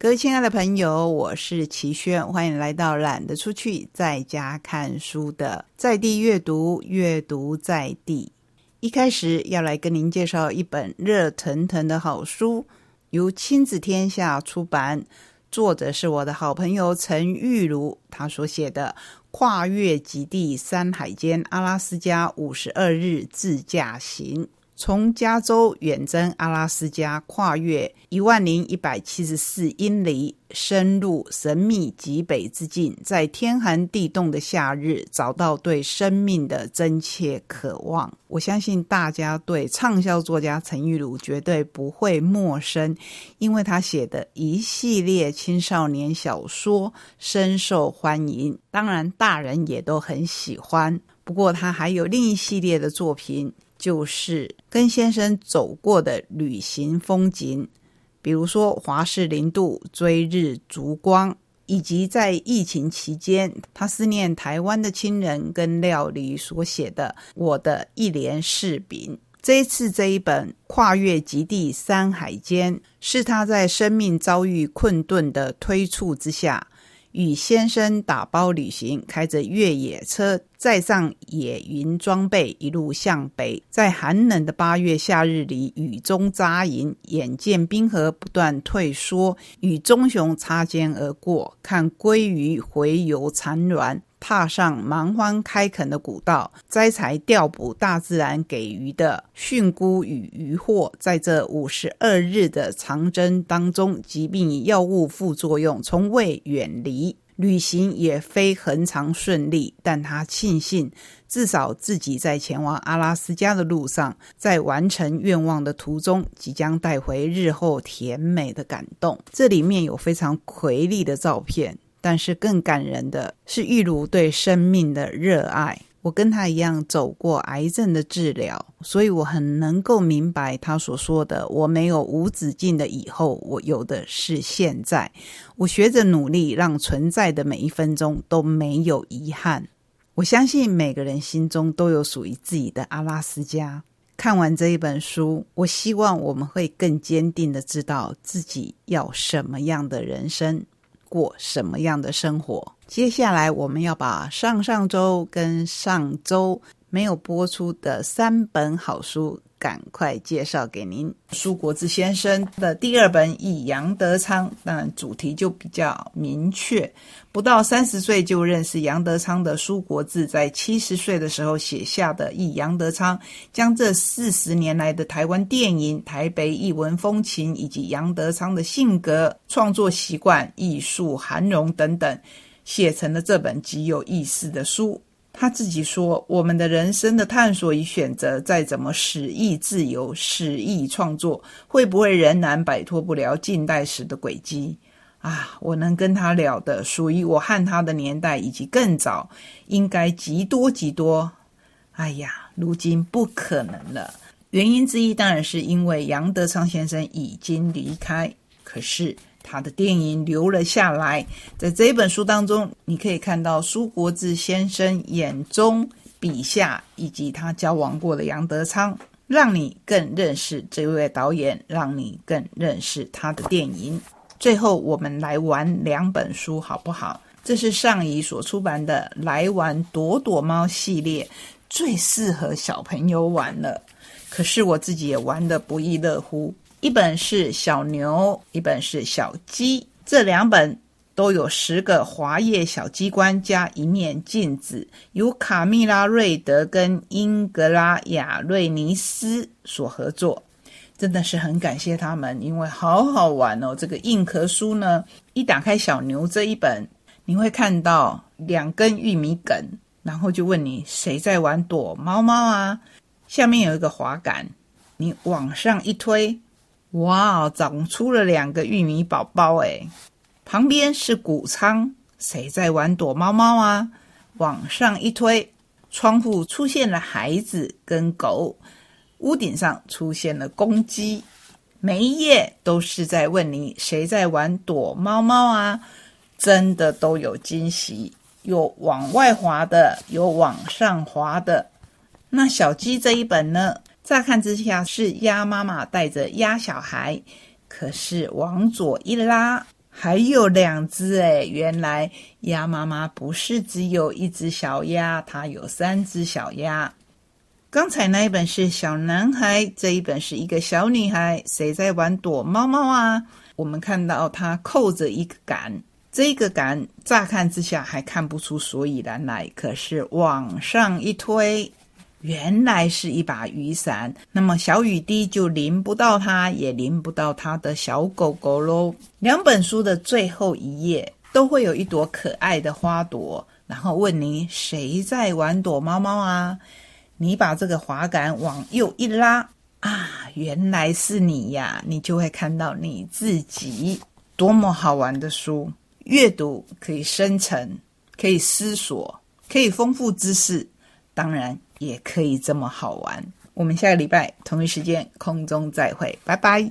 各位亲爱的朋友，我是齐轩，欢迎来到懒得出去在家看书的在地阅读，阅读在地。一开始要来跟您介绍一本热腾腾的好书，由亲子天下出版，作者是我的好朋友陈玉茹，他所写的《跨越极地山海间阿拉斯加五十二日自驾行》。从加州远征阿拉斯加，跨越一万零一百七十四英里，深入神秘极北之境，在天寒地冻的夏日，找到对生命的真切渴望。我相信大家对畅销作家陈玉茹绝对不会陌生，因为他写的一系列青少年小说深受欢迎，当然大人也都很喜欢。不过他还有另一系列的作品。就是跟先生走过的旅行风景，比如说华氏零度追日烛光，以及在疫情期间他思念台湾的亲人跟料理所写的《我的一帘柿饼》。这一次这一本《跨越极地山海间》，是他在生命遭遇困顿的推促之下。与先生打包旅行，开着越野车，载上野营装备，一路向北，在寒冷的八月夏日里雨中扎营。眼见冰河不断退缩，与棕熊擦肩而过，看鲑鱼洄游产卵。踏上蛮荒开垦的古道，摘采调捕大自然给予的蕈菇与渔获，在这五十二日的长征当中，疾病与药物副作用从未远离，旅行也非恒常顺利。但他庆幸，至少自己在前往阿拉斯加的路上，在完成愿望的途中，即将带回日后甜美的感动。这里面有非常魁丽的照片。但是更感人的是玉茹对生命的热爱。我跟他一样走过癌症的治疗，所以我很能够明白他所说的：“我没有无止境的以后，我有的是现在。我学着努力，让存在的每一分钟都没有遗憾。”我相信每个人心中都有属于自己的阿拉斯加。看完这一本书，我希望我们会更坚定的知道自己要什么样的人生。过什么样的生活？接下来我们要把上上周跟上周没有播出的三本好书。赶快介绍给您，苏国志先生的第二本《以杨德昌》，当然主题就比较明确。不到三十岁就认识杨德昌的苏国志，在七十岁的时候写下的《忆杨德昌》，将这四十年来的台湾电影、台北艺文风情，以及杨德昌的性格、创作习惯、艺术涵容等等，写成了这本极有意思的书。他自己说：“我们的人生的探索与选择，再怎么使意自由、使意创作，会不会仍然摆脱不了近代史的轨迹？啊，我能跟他聊的，属于我和他的年代以及更早，应该极多极多。哎呀，如今不可能了。原因之一，当然是因为杨德昌先生已经离开。可是。”他的电影留了下来，在这本书当中，你可以看到苏国志先生眼中、笔下以及他交往过的杨德昌，让你更认识这位导演，让你更认识他的电影。最后，我们来玩两本书，好不好？这是上仪所出版的《来玩躲躲猫》系列，最适合小朋友玩了。可是我自己也玩得不亦乐乎。一本是小牛，一本是小鸡，这两本都有十个滑叶小机关加一面镜子，由卡蜜拉·瑞德跟英格拉亚·瑞尼斯所合作，真的是很感谢他们，因为好好玩哦。这个硬壳书呢，一打开小牛这一本，你会看到两根玉米梗，然后就问你谁在玩躲猫猫啊？下面有一个滑杆，你往上一推。哇，长出了两个玉米宝宝哎！旁边是谷仓，谁在玩躲猫猫啊？往上一推，窗户出现了孩子跟狗，屋顶上出现了公鸡，每一页都是在问你谁在玩躲猫猫啊？真的都有惊喜，有往外滑的，有往上滑的。那小鸡这一本呢？乍看之下是鸭妈妈带着鸭小孩，可是往左一拉，还有两只哎！原来鸭妈妈不是只有一只小鸭，它有三只小鸭。刚才那一本是小男孩，这一本是一个小女孩，谁在玩躲猫猫啊？我们看到它扣着一个杆，这个杆乍看之下还看不出所以然来，可是往上一推。原来是一把雨伞，那么小雨滴就淋不到它，也淋不到它的小狗狗喽。两本书的最后一页都会有一朵可爱的花朵，然后问你谁在玩躲猫猫啊？你把这个滑杆往右一拉啊，原来是你呀！你就会看到你自己，多么好玩的书！阅读可以生成，可以思索，可以丰富知识，当然。也可以这么好玩。我们下个礼拜同一时间空中再会，拜拜。